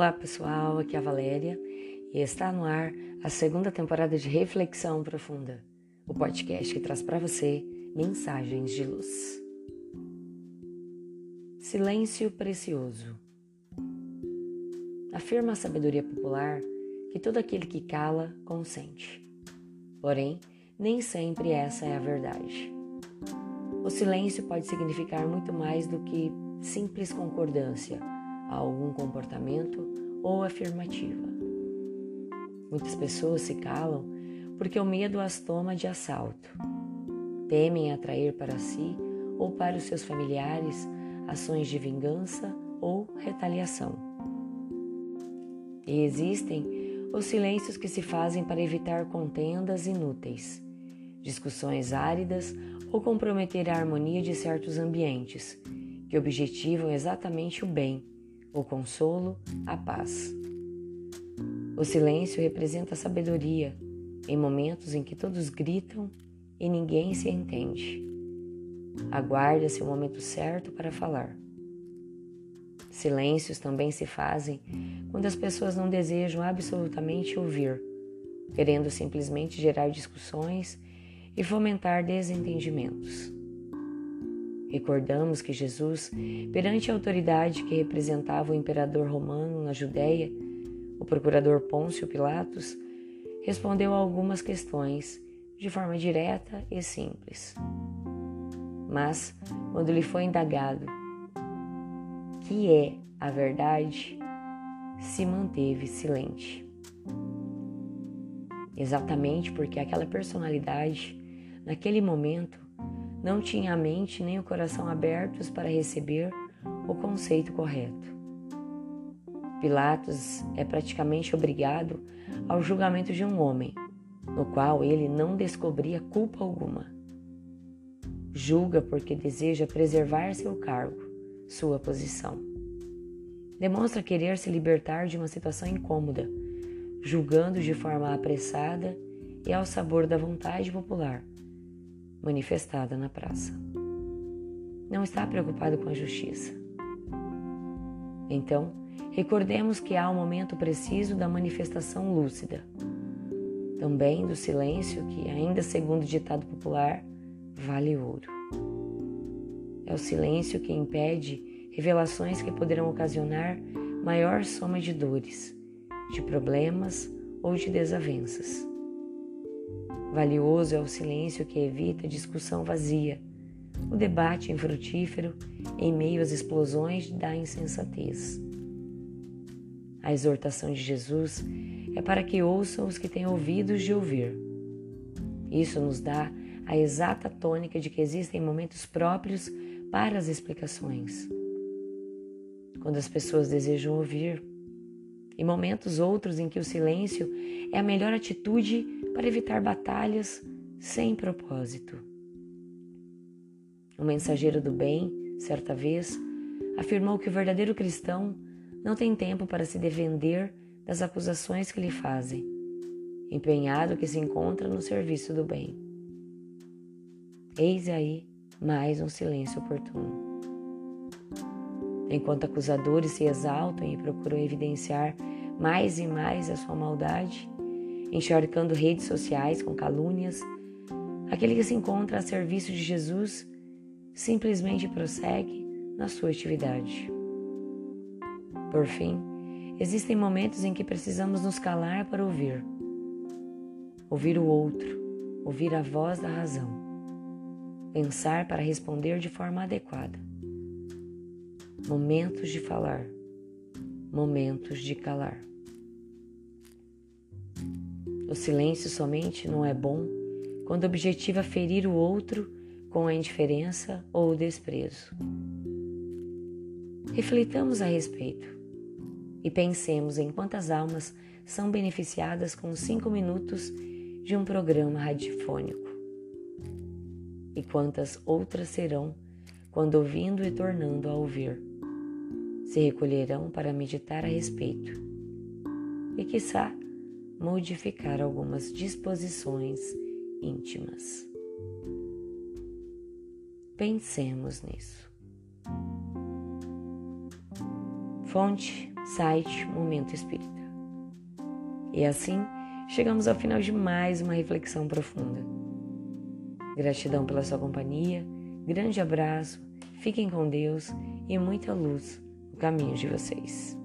Olá pessoal, aqui é a Valéria e está no ar a segunda temporada de Reflexão Profunda, o podcast que traz para você mensagens de luz. Silêncio precioso. Afirma a sabedoria popular que todo aquele que cala consente. Porém, nem sempre essa é a verdade. O silêncio pode significar muito mais do que simples concordância a algum comportamento ou afirmativa. Muitas pessoas se calam porque o medo as toma de assalto. Temem atrair para si ou para os seus familiares ações de vingança ou retaliação. E existem os silêncios que se fazem para evitar contendas inúteis, discussões áridas ou comprometer a harmonia de certos ambientes, que objetivam exatamente o bem o consolo, a paz. O silêncio representa a sabedoria em momentos em que todos gritam e ninguém se entende. Aguarda-se o momento certo para falar. Silêncios também se fazem quando as pessoas não desejam absolutamente ouvir, querendo simplesmente gerar discussões e fomentar desentendimentos. Recordamos que Jesus, perante a autoridade que representava o imperador romano na Judéia, o procurador Pôncio Pilatos, respondeu a algumas questões de forma direta e simples. Mas, quando lhe foi indagado que é a verdade, se manteve silente. Exatamente porque aquela personalidade, naquele momento, não tinha a mente nem o coração abertos para receber o conceito correto. Pilatos é praticamente obrigado ao julgamento de um homem, no qual ele não descobria culpa alguma. Julga porque deseja preservar seu cargo, sua posição. Demonstra querer se libertar de uma situação incômoda, julgando de forma apressada e ao sabor da vontade popular manifestada na praça. Não está preocupado com a justiça. Então, recordemos que há um momento preciso da manifestação lúcida, também do silêncio que, ainda segundo o ditado popular, vale ouro. É o silêncio que impede revelações que poderão ocasionar maior soma de dores, de problemas ou de desavenças. Valioso é o silêncio que evita discussão vazia, o debate infrutífero em meio às explosões da insensatez. A exortação de Jesus é para que ouçam os que têm ouvidos de ouvir. Isso nos dá a exata tônica de que existem momentos próprios para as explicações. Quando as pessoas desejam ouvir, e momentos outros em que o silêncio é a melhor atitude para evitar batalhas sem propósito. O mensageiro do bem, certa vez, afirmou que o verdadeiro cristão não tem tempo para se defender das acusações que lhe fazem, empenhado que se encontra no serviço do bem. Eis aí mais um silêncio oportuno. Enquanto acusadores se exaltam e procuram evidenciar mais e mais a sua maldade, encharcando redes sociais com calúnias, aquele que se encontra a serviço de Jesus simplesmente prossegue na sua atividade. Por fim, existem momentos em que precisamos nos calar para ouvir. Ouvir o outro, ouvir a voz da razão. Pensar para responder de forma adequada. Momentos de falar, momentos de calar. O silêncio somente não é bom quando objetiva ferir o outro com a indiferença ou o desprezo. Reflitamos a respeito e pensemos em quantas almas são beneficiadas com cinco minutos de um programa radiofônico e quantas outras serão quando ouvindo e tornando a ouvir. Se recolherão para meditar a respeito e, quiçá, modificar algumas disposições íntimas. Pensemos nisso. Fonte, site Momento Espírita. E assim, chegamos ao final de mais uma reflexão profunda. Gratidão pela sua companhia, grande abraço, fiquem com Deus e muita luz no caminho de vocês.